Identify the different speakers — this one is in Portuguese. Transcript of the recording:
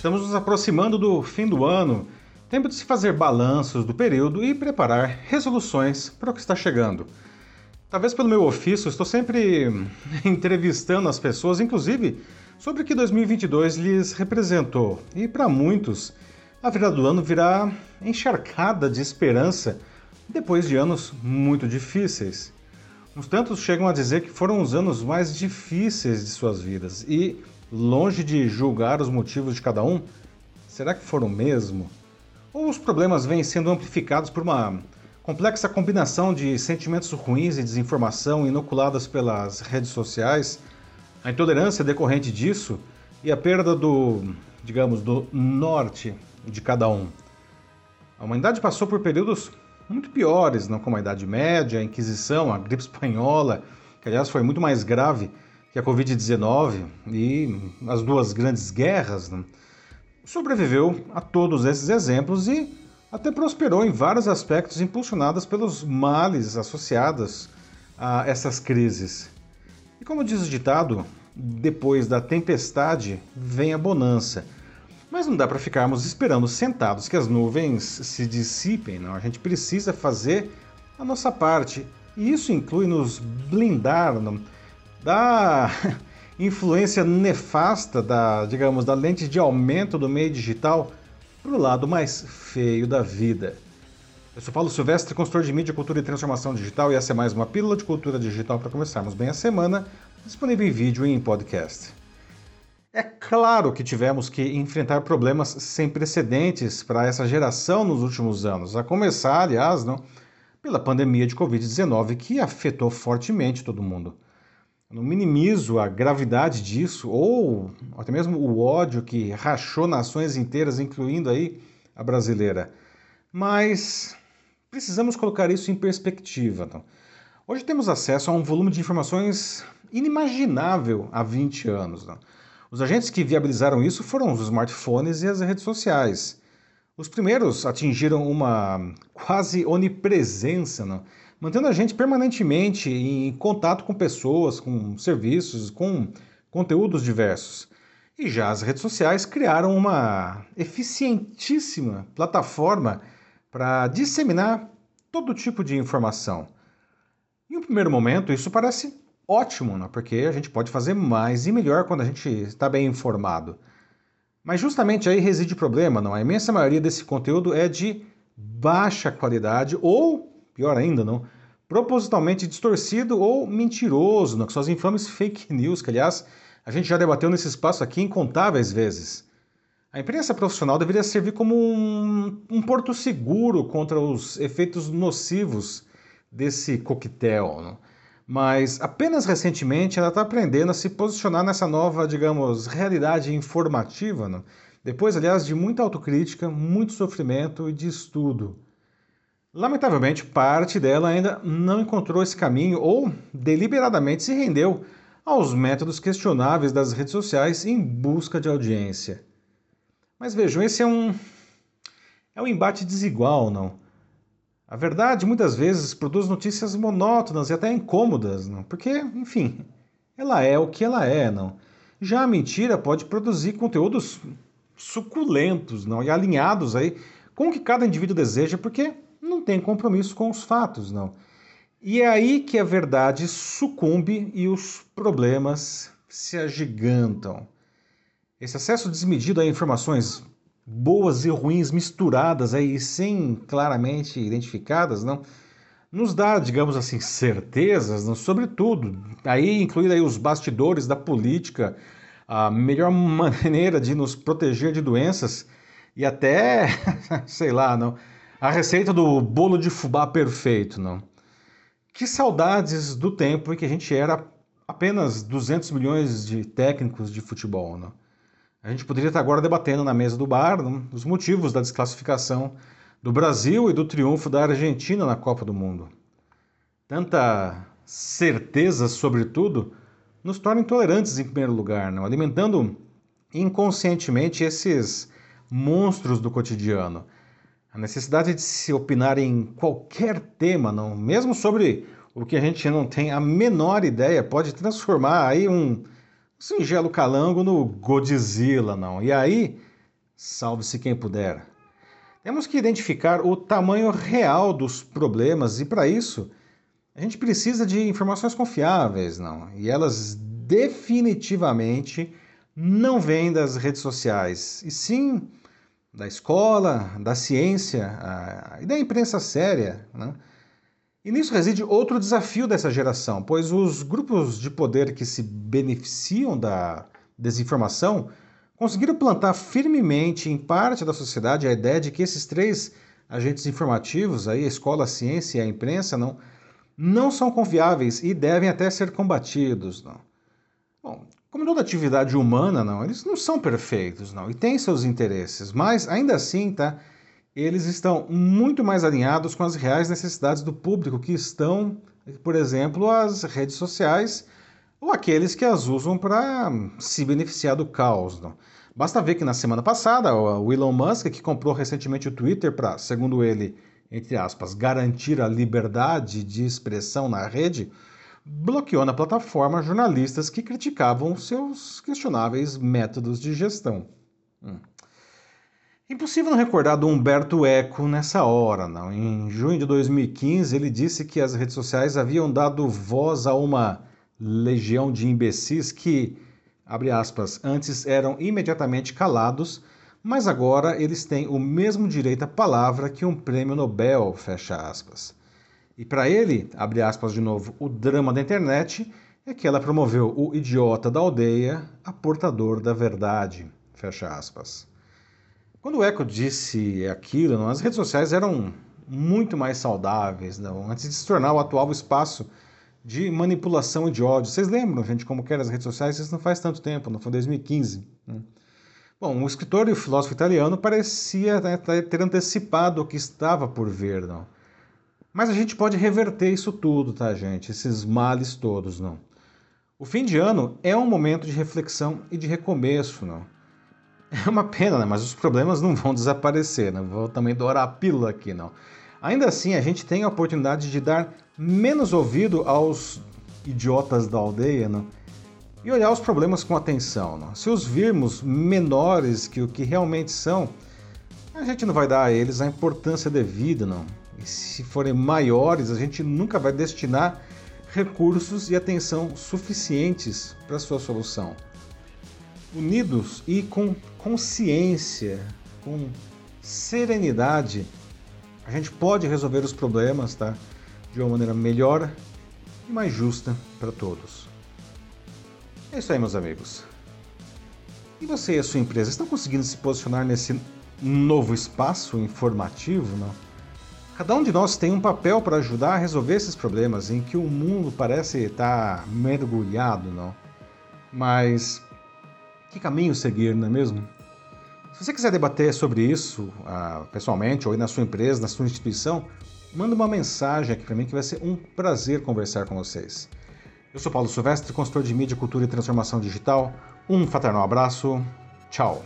Speaker 1: Estamos nos aproximando do fim do ano. Tempo de se fazer balanços do período e preparar resoluções para o que está chegando. Talvez pelo meu ofício, estou sempre entrevistando as pessoas, inclusive sobre o que 2022 lhes representou. E para muitos, a virada do ano virá encharcada de esperança depois de anos muito difíceis. Uns tantos chegam a dizer que foram os anos mais difíceis de suas vidas e, longe de julgar os motivos de cada um, será que foram mesmo? Ou os problemas vêm sendo amplificados por uma complexa combinação de sentimentos ruins e desinformação inoculadas pelas redes sociais, a intolerância decorrente disso e a perda do, digamos, do norte de cada um? A humanidade passou por períodos muito piores, não como a Idade Média, a Inquisição, a gripe espanhola, que aliás foi muito mais grave que a Covid-19 e as duas grandes guerras. Né? Sobreviveu a todos esses exemplos e até prosperou em vários aspectos impulsionadas pelos males associados a essas crises. E como diz o ditado, depois da tempestade vem a bonança. Mas não dá para ficarmos esperando sentados que as nuvens se dissipem, não. A gente precisa fazer a nossa parte. E isso inclui nos blindar não? Da influência nefasta da, digamos, da lente de aumento do meio digital para o lado mais feio da vida. Eu sou Paulo Silvestre, consultor de mídia, cultura e transformação digital, e essa é mais uma pílula de cultura digital para começarmos bem a semana, disponível em vídeo e em podcast. É claro que tivemos que enfrentar problemas sem precedentes para essa geração nos últimos anos, a começar, aliás, não, pela pandemia de Covid-19 que afetou fortemente todo mundo. Não minimizo a gravidade disso ou até mesmo o ódio que rachou nações inteiras, incluindo aí a brasileira. Mas precisamos colocar isso em perspectiva. Então. Hoje temos acesso a um volume de informações inimaginável há 20 anos. Não? Os agentes que viabilizaram isso foram os smartphones e as redes sociais. Os primeiros atingiram uma quase onipresença, não? Mantendo a gente permanentemente em contato com pessoas, com serviços, com conteúdos diversos. E já as redes sociais criaram uma eficientíssima plataforma para disseminar todo tipo de informação. Em um primeiro momento, isso parece ótimo, né? porque a gente pode fazer mais e melhor quando a gente está bem informado. Mas justamente aí reside o problema, não? A imensa maioria desse conteúdo é de baixa qualidade ou, pior ainda, não, propositalmente distorcido ou mentiroso, não? que são as infames fake news, que aliás a gente já debateu nesse espaço aqui incontáveis vezes. A imprensa profissional deveria servir como um, um porto seguro contra os efeitos nocivos desse coquetel. Não? mas apenas recentemente ela está aprendendo a se posicionar nessa nova, digamos, realidade informativa, né? depois, aliás, de muita autocrítica, muito sofrimento e de estudo. Lamentavelmente, parte dela ainda não encontrou esse caminho ou deliberadamente se rendeu aos métodos questionáveis das redes sociais em busca de audiência. Mas vejam, esse é um é um embate desigual, não? A verdade muitas vezes produz notícias monótonas e até incômodas, não? porque, enfim, ela é o que ela é, não. Já a mentira pode produzir conteúdos suculentos, não, e alinhados aí com o que cada indivíduo deseja, porque não tem compromisso com os fatos, não. E é aí que a verdade sucumbe e os problemas se agigantam. Esse acesso desmedido a informações boas e ruins misturadas aí, sem claramente identificadas, não, nos dá, digamos assim, certezas não, sobre tudo. Aí incluindo aí os bastidores da política, a melhor maneira de nos proteger de doenças e até, sei lá, não, a receita do bolo de fubá perfeito, não. Que saudades do tempo em que a gente era apenas 200 milhões de técnicos de futebol, não. A gente poderia estar agora debatendo na mesa do bar né, os motivos da desclassificação do Brasil e do triunfo da Argentina na Copa do Mundo. Tanta certeza sobre tudo nos torna intolerantes em primeiro lugar, não? alimentando inconscientemente esses monstros do cotidiano. A necessidade de se opinar em qualquer tema, não, mesmo sobre o que a gente não tem a menor ideia, pode transformar aí um singelo calango no Godzilla, não. E aí salve-se quem puder. Temos que identificar o tamanho real dos problemas e, para isso, a gente precisa de informações confiáveis, não? E elas definitivamente não vêm das redes sociais, e sim da escola, da ciência e da imprensa séria. Né? E nisso reside outro desafio dessa geração, pois os grupos de poder que se beneficiam da desinformação conseguiram plantar firmemente em parte da sociedade a ideia de que esses três agentes informativos, aí, a escola, a ciência e a imprensa, não, não são confiáveis e devem até ser combatidos. Não. Bom, como toda atividade humana, não, eles não são perfeitos, não, e têm seus interesses, mas ainda assim, tá? Eles estão muito mais alinhados com as reais necessidades do público que estão, por exemplo, as redes sociais ou aqueles que as usam para se beneficiar do caos. Não? Basta ver que na semana passada, o Elon Musk, que comprou recentemente o Twitter para, segundo ele, entre aspas, garantir a liberdade de expressão na rede, bloqueou na plataforma jornalistas que criticavam seus questionáveis métodos de gestão. Hum. Impossível não recordar do Humberto Eco nessa hora, não. Em junho de 2015, ele disse que as redes sociais haviam dado voz a uma legião de imbecis que, abre aspas, antes eram imediatamente calados, mas agora eles têm o mesmo direito à palavra que um prêmio Nobel, fecha aspas. E para ele, abre aspas de novo, o drama da internet é que ela promoveu o idiota da aldeia a portador da verdade, fecha aspas. Quando o Eco disse aquilo, as redes sociais eram muito mais saudáveis, não, antes de se tornar o atual espaço de manipulação e de ódio. Vocês lembram, gente, como eram as redes sociais? Isso não faz tanto tempo, não foi 2015. Né? Bom, o escritor e o filósofo italiano parecia né, ter antecipado o que estava por vir, não? Mas a gente pode reverter isso tudo, tá, gente? Esses males todos, não? O fim de ano é um momento de reflexão e de recomeço, não? É uma pena, né? Mas os problemas não vão desaparecer, não vou também dourar a pílula aqui, não. Ainda assim, a gente tem a oportunidade de dar menos ouvido aos idiotas da aldeia não? e olhar os problemas com atenção. Não? Se os virmos menores que o que realmente são, a gente não vai dar a eles a importância devida. Não? Se forem maiores, a gente nunca vai destinar recursos e atenção suficientes para sua solução. Unidos e com consciência, com serenidade, a gente pode resolver os problemas, tá? de uma maneira melhor e mais justa para todos. É isso aí, meus amigos. E você e a sua empresa estão conseguindo se posicionar nesse novo espaço informativo, não? Cada um de nós tem um papel para ajudar a resolver esses problemas em que o mundo parece estar mergulhado, não? Mas que caminho seguir, não é mesmo? Se você quiser debater sobre isso uh, pessoalmente ou na sua empresa, na sua instituição, manda uma mensagem aqui para mim que vai ser um prazer conversar com vocês. Eu sou Paulo Silvestre, consultor de mídia, cultura e transformação digital. Um fraternal abraço. Tchau.